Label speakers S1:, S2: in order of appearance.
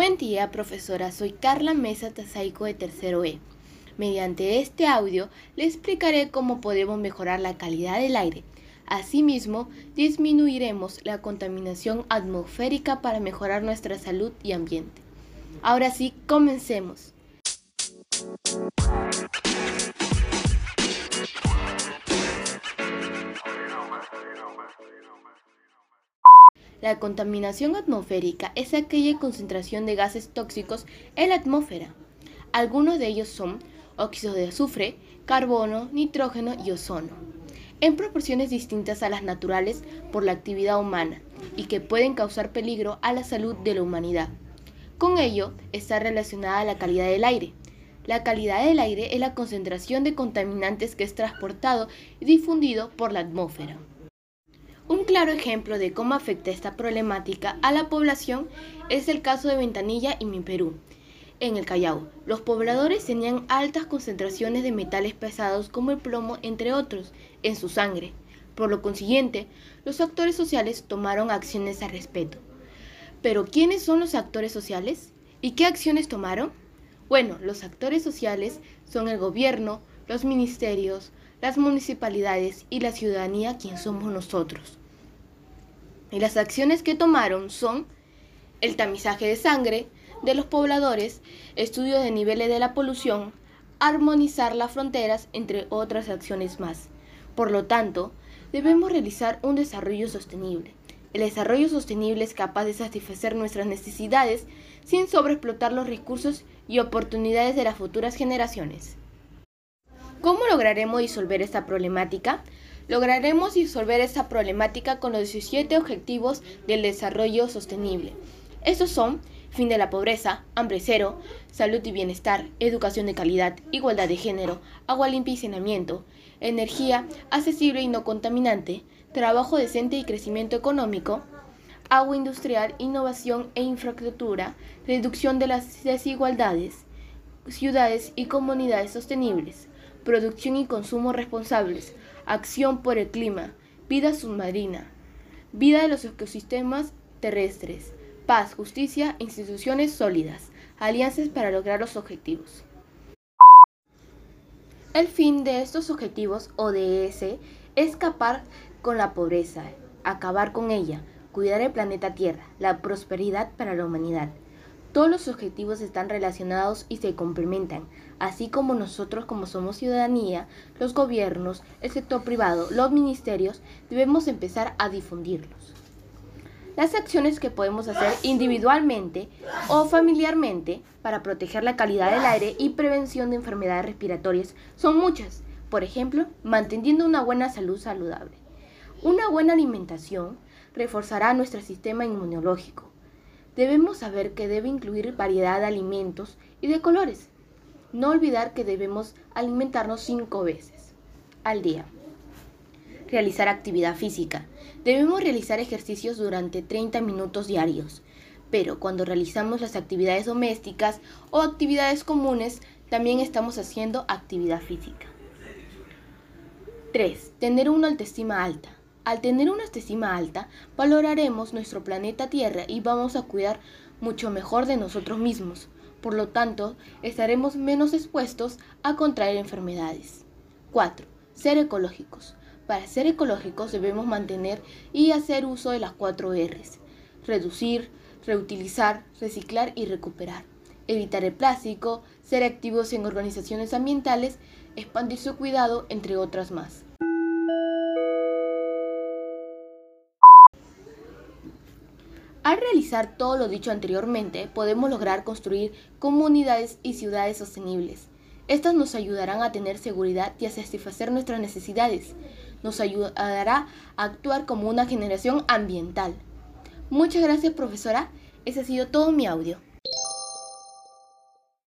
S1: Buen día, profesora. Soy Carla Mesa Tazaico de Tercero E. Mediante este audio le explicaré cómo podemos mejorar la calidad del aire. Asimismo, disminuiremos la contaminación atmosférica para mejorar nuestra salud y ambiente. Ahora sí, comencemos. La contaminación atmosférica es aquella concentración de gases tóxicos en la atmósfera. Algunos de ellos son óxidos de azufre, carbono, nitrógeno y ozono, en proporciones distintas a las naturales por la actividad humana y que pueden causar peligro a la salud de la humanidad. Con ello está relacionada la calidad del aire. La calidad del aire es la concentración de contaminantes que es transportado y difundido por la atmósfera. Un claro ejemplo de cómo afecta esta problemática a la población es el caso de Ventanilla y Mi Perú. En el Callao, los pobladores tenían altas concentraciones de metales pesados como el plomo, entre otros, en su sangre. Por lo consiguiente, los actores sociales tomaron acciones al respecto. Pero ¿quiénes son los actores sociales? ¿Y qué acciones tomaron? Bueno, los actores sociales son el gobierno, los ministerios, las municipalidades y la ciudadanía, quien somos nosotros. Y las acciones que tomaron son el tamizaje de sangre de los pobladores, estudio de niveles de la polución, armonizar las fronteras, entre otras acciones más. Por lo tanto, debemos realizar un desarrollo sostenible. El desarrollo sostenible es capaz de satisfacer nuestras necesidades sin sobreexplotar los recursos y oportunidades de las futuras generaciones. ¿Cómo lograremos disolver esta problemática? Lograremos disolver esta problemática con los 17 Objetivos del Desarrollo Sostenible. Estos son fin de la pobreza, hambre cero, salud y bienestar, educación de calidad, igualdad de género, agua limpia y saneamiento, energía accesible y no contaminante, trabajo decente y crecimiento económico, agua industrial, innovación e infraestructura, reducción de las desigualdades, ciudades y comunidades sostenibles, producción y consumo responsables, acción por el clima, vida submarina, vida de los ecosistemas terrestres, paz, justicia, instituciones sólidas, alianzas para lograr los objetivos. El fin de estos objetivos ODS es escapar con la pobreza, acabar con ella, cuidar el planeta Tierra, la prosperidad para la humanidad. Todos los objetivos están relacionados y se complementan, así como nosotros como somos ciudadanía, los gobiernos, el sector privado, los ministerios, debemos empezar a difundirlos. Las acciones que podemos hacer individualmente o familiarmente para proteger la calidad del aire y prevención de enfermedades respiratorias son muchas. Por ejemplo, manteniendo una buena salud saludable. Una buena alimentación reforzará nuestro sistema inmunológico debemos saber que debe incluir variedad de alimentos y de colores. No olvidar que debemos alimentarnos cinco veces al día. Realizar actividad física. Debemos realizar ejercicios durante 30 minutos diarios, pero cuando realizamos las actividades domésticas o actividades comunes, también estamos haciendo actividad física. 3. Tener una autoestima alta. Al tener una autoestima alta, valoraremos nuestro planeta Tierra y vamos a cuidar mucho mejor de nosotros mismos. Por lo tanto, estaremos menos expuestos a contraer enfermedades. 4. Ser ecológicos. Para ser ecológicos debemos mantener y hacer uso de las 4 Rs. Reducir, reutilizar, reciclar y recuperar. Evitar el plástico, ser activos en organizaciones ambientales, expandir su cuidado, entre otras más. Al realizar todo lo dicho anteriormente, podemos lograr construir comunidades y ciudades sostenibles. Estas nos ayudarán a tener seguridad y a satisfacer nuestras necesidades. Nos ayudará a actuar como una generación ambiental. Muchas gracias profesora. Ese ha sido todo mi audio.